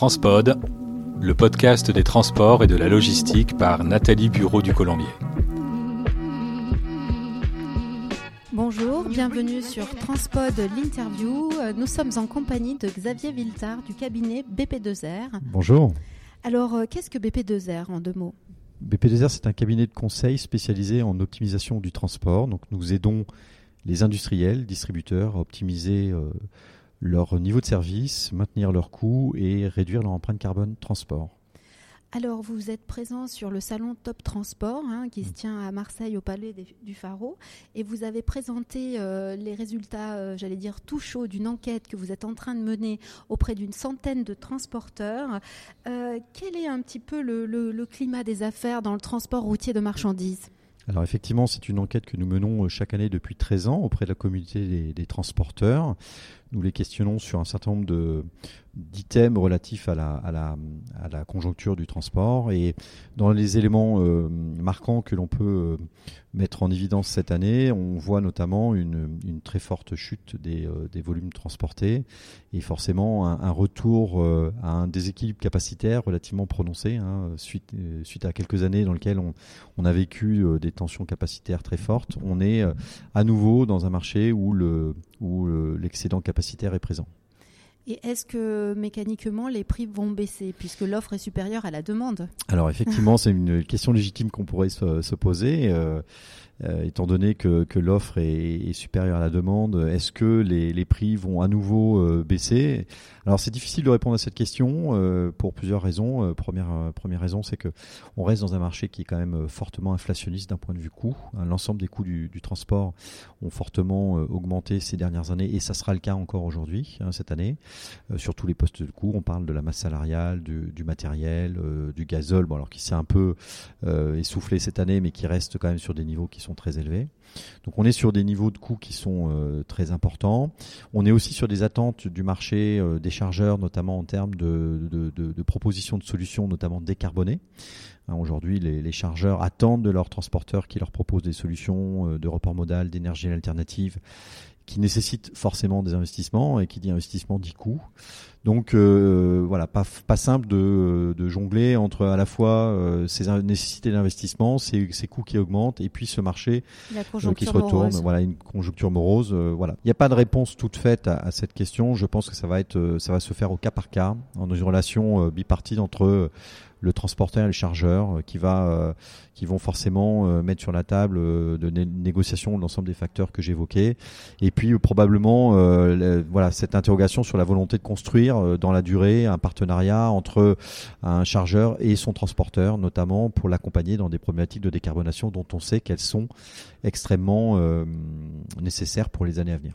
Transpod, le podcast des transports et de la logistique par Nathalie Bureau du Colombier. Bonjour, bienvenue sur Transpod l'interview. Nous sommes en compagnie de Xavier Viltard du cabinet BP2R. Bonjour. Alors, euh, qu'est-ce que BP2R en deux mots? BP2R, c'est un cabinet de conseil spécialisé en optimisation du transport. Donc, nous aidons les industriels, distributeurs à optimiser euh, leur niveau de service, maintenir leurs coûts et réduire leur empreinte carbone transport. Alors, vous êtes présent sur le salon Top Transport hein, qui se tient à Marseille au Palais du Pharaon et vous avez présenté euh, les résultats, euh, j'allais dire, tout chauds d'une enquête que vous êtes en train de mener auprès d'une centaine de transporteurs. Euh, quel est un petit peu le, le climat des affaires dans le transport routier de marchandises? Alors effectivement, c'est une enquête que nous menons chaque année depuis 13 ans auprès de la communauté des, des transporteurs. Nous les questionnons sur un certain nombre d'items relatifs à la, à, la, à la, conjoncture du transport. Et dans les éléments euh, marquants que l'on peut euh, mettre en évidence cette année, on voit notamment une, une très forte chute des, euh, des, volumes transportés et forcément un, retour à un déséquilibre capacitaire relativement prononcé hein, suite, suite à quelques années dans lesquelles on, on a vécu des tensions capacitaires très fortes. On est à nouveau dans un marché où le où l'excédent capacitaire est présent. Et est-ce que mécaniquement les prix vont baisser puisque l'offre est supérieure à la demande? Alors effectivement, c'est une question légitime qu'on pourrait se, se poser. Euh, euh, étant donné que, l'offre est, supérieure à la demande, est-ce que les, prix vont à nouveau euh, baisser? Alors c'est difficile de répondre à cette question pour plusieurs raisons. Première, raison, c'est que on reste dans un marché qui est quand même fortement inflationniste d'un point de vue coût. Hein, l'ensemble des coûts du, du, transport ont fortement augmenté ces dernières années et ça sera le cas encore aujourd'hui, hein, cette année, sur tous les postes de coût. On parle de la masse salariale, du, matériel, du gazole, bon alors qui s'est un peu essoufflé cette année, mais qui reste quand même sur des niveaux qui sont très élevés. Donc on est sur des niveaux de coûts qui sont euh, très importants. On est aussi sur des attentes du marché euh, des chargeurs, notamment en termes de, propositions de solutions, notamment décarbonées. Hein, Aujourd'hui, les, chargeurs attendent de leurs transporteurs qui leur proposent des solutions euh, de report modal, d'énergie alternative qui nécessite forcément des investissements et qui dit investissement dit coût. Donc euh, voilà, pas, pas simple de, de, jongler entre à la fois euh, ces nécessités d'investissement, ces, ces, coûts qui augmentent et puis ce marché euh, qui se retourne. Morose. Voilà, une conjoncture morose. Euh, voilà, il n'y a pas de réponse toute faite à, à, cette question. Je pense que ça va être, euh, ça va se faire au cas par cas, en une relation bipartite entre le transporteur et le chargeur euh, qui va euh, qui vont forcément euh, mettre sur la table de né négociation l'ensemble des facteurs que j'évoquais et puis probablement voilà cette interrogation sur la volonté de construire dans la durée un partenariat entre un chargeur et son transporteur notamment pour l'accompagner dans des problématiques de décarbonation dont on sait qu'elles sont extrêmement nécessaires pour les années à venir.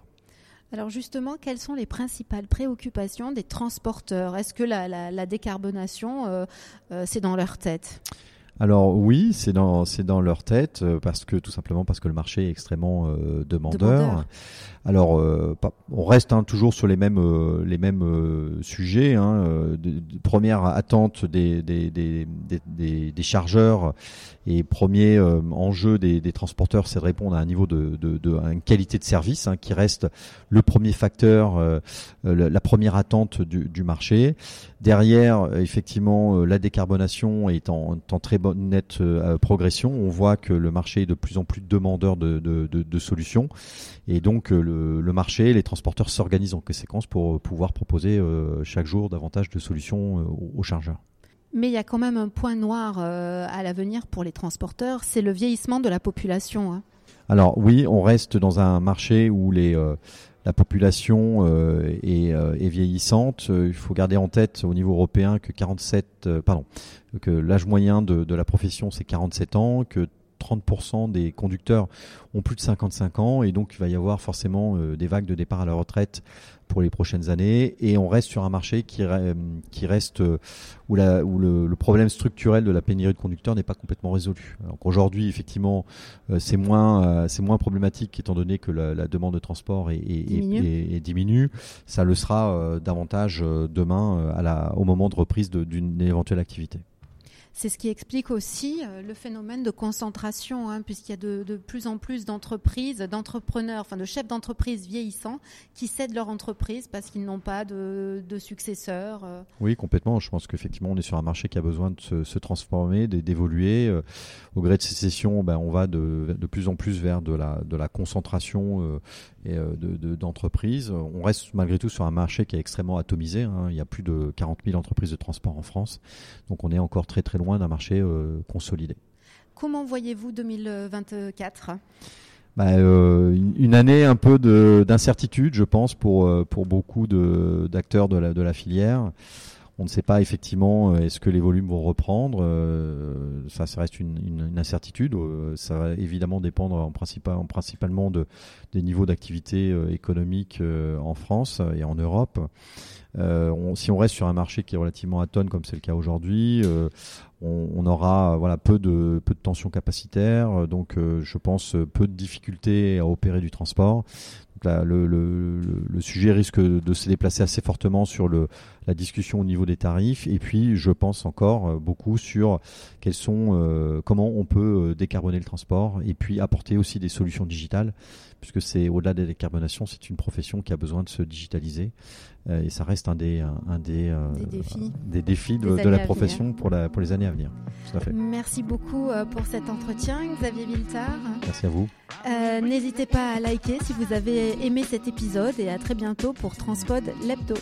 Alors justement, quelles sont les principales préoccupations des transporteurs? Est-ce que la, la, la décarbonation, euh, euh, c'est dans leur tête? Alors oui, c'est dans c'est dans leur tête euh, parce que tout simplement parce que le marché est extrêmement euh, demandeur. demandeur. Alors euh, on reste hein, toujours sur les mêmes euh, les mêmes sujets. Hein, de, de première attente des des, des, des, des chargeurs et premier enjeu des, transporteurs, c'est de répondre à un niveau de, qualité de service hein, qui reste le premier facteur, la première attente du, marché. Derrière, effectivement, la décarbonation est en, très bonne nette progression. On voit que le marché est de plus en plus demandeur de, solutions et donc le le, marché, les transporteurs s'organisent en conséquence pour pouvoir proposer euh, chaque jour davantage de solutions euh, aux, chargeurs. Mais il y a quand même un point noir euh, à l'avenir pour les transporteurs, c'est le vieillissement de la population. Hein. Alors oui, on reste dans un marché où les, euh, la population euh, est, vieillissante. Il faut garder en tête au niveau européen que 47, pardon, que l'âge moyen de, de la profession c'est 47 ans, que 30% des conducteurs ont plus de 55 ans et donc il va y avoir forcément euh, des vagues de départ à la retraite pour les prochaines années et on reste sur un marché qui, qui reste euh, où, la, où le, le, problème structurel de la pénurie de conducteurs n'est pas complètement résolu. Donc aujourd'hui effectivement euh, c'est moins c'est moins problématique étant donné que la, la demande de transport est, est, diminue. Est, est, diminue. Ça le sera davantage demain à la, au moment de reprise d'une éventuelle activité. C'est ce qui explique aussi euh, le phénomène de concentration, hein, puisqu'il y a de, plus en plus d'entreprises, d'entrepreneurs, enfin de chefs d'entreprise vieillissants qui cèdent leur entreprise parce qu'ils n'ont pas de, de successeurs. Euh. Oui, complètement. Je pense qu'effectivement, on est sur un marché qui a besoin de se, transformer, d'évoluer. Euh, au gré de ces sessions, ben, on va de, plus en plus vers de la, de la concentration d'entreprises. on reste malgré tout sur un marché qui est extrêmement atomisé. Hein. Il y a plus de 40 000 entreprises de transport en France. Donc on est encore très très loin d'un marché euh, consolidé. Comment voyez-vous 2024 bah, euh, une année un peu d'incertitude, je pense, pour, euh, pour beaucoup d'acteurs de, la, de la filière. On ne sait pas effectivement est-ce que les volumes vont reprendre. ça, ça reste une, une, incertitude. Ça va évidemment dépendre en, principal, en principalement de, des niveaux d'activité économique en France et en Europe. Euh, si on reste sur un marché qui est relativement atone comme c'est le cas aujourd'hui, euh, on, aura voilà peu de peu de tensions capacitaires, donc euh, je pense peu de difficultés à opérer du transport. Le, sujet risque de se déplacer assez fortement sur la discussion au niveau des tarifs, et puis je pense encore beaucoup sur quels sont, comment on peut décarboner le transport, et puis apporter aussi des solutions digitales, puisque c'est au-delà des décarbonations, c'est une profession qui a besoin de se digitaliser. Euh, et ça reste un des, un, des, euh, des, défis, des défis de, de la profession pour, la, pour les années à venir. Tout à fait. Merci beaucoup euh, pour cet entretien, Xavier Viltard. Merci à vous. N'hésitez pas à liker si vous avez aimé cet épisode et à très bientôt pour Transpod Lepto.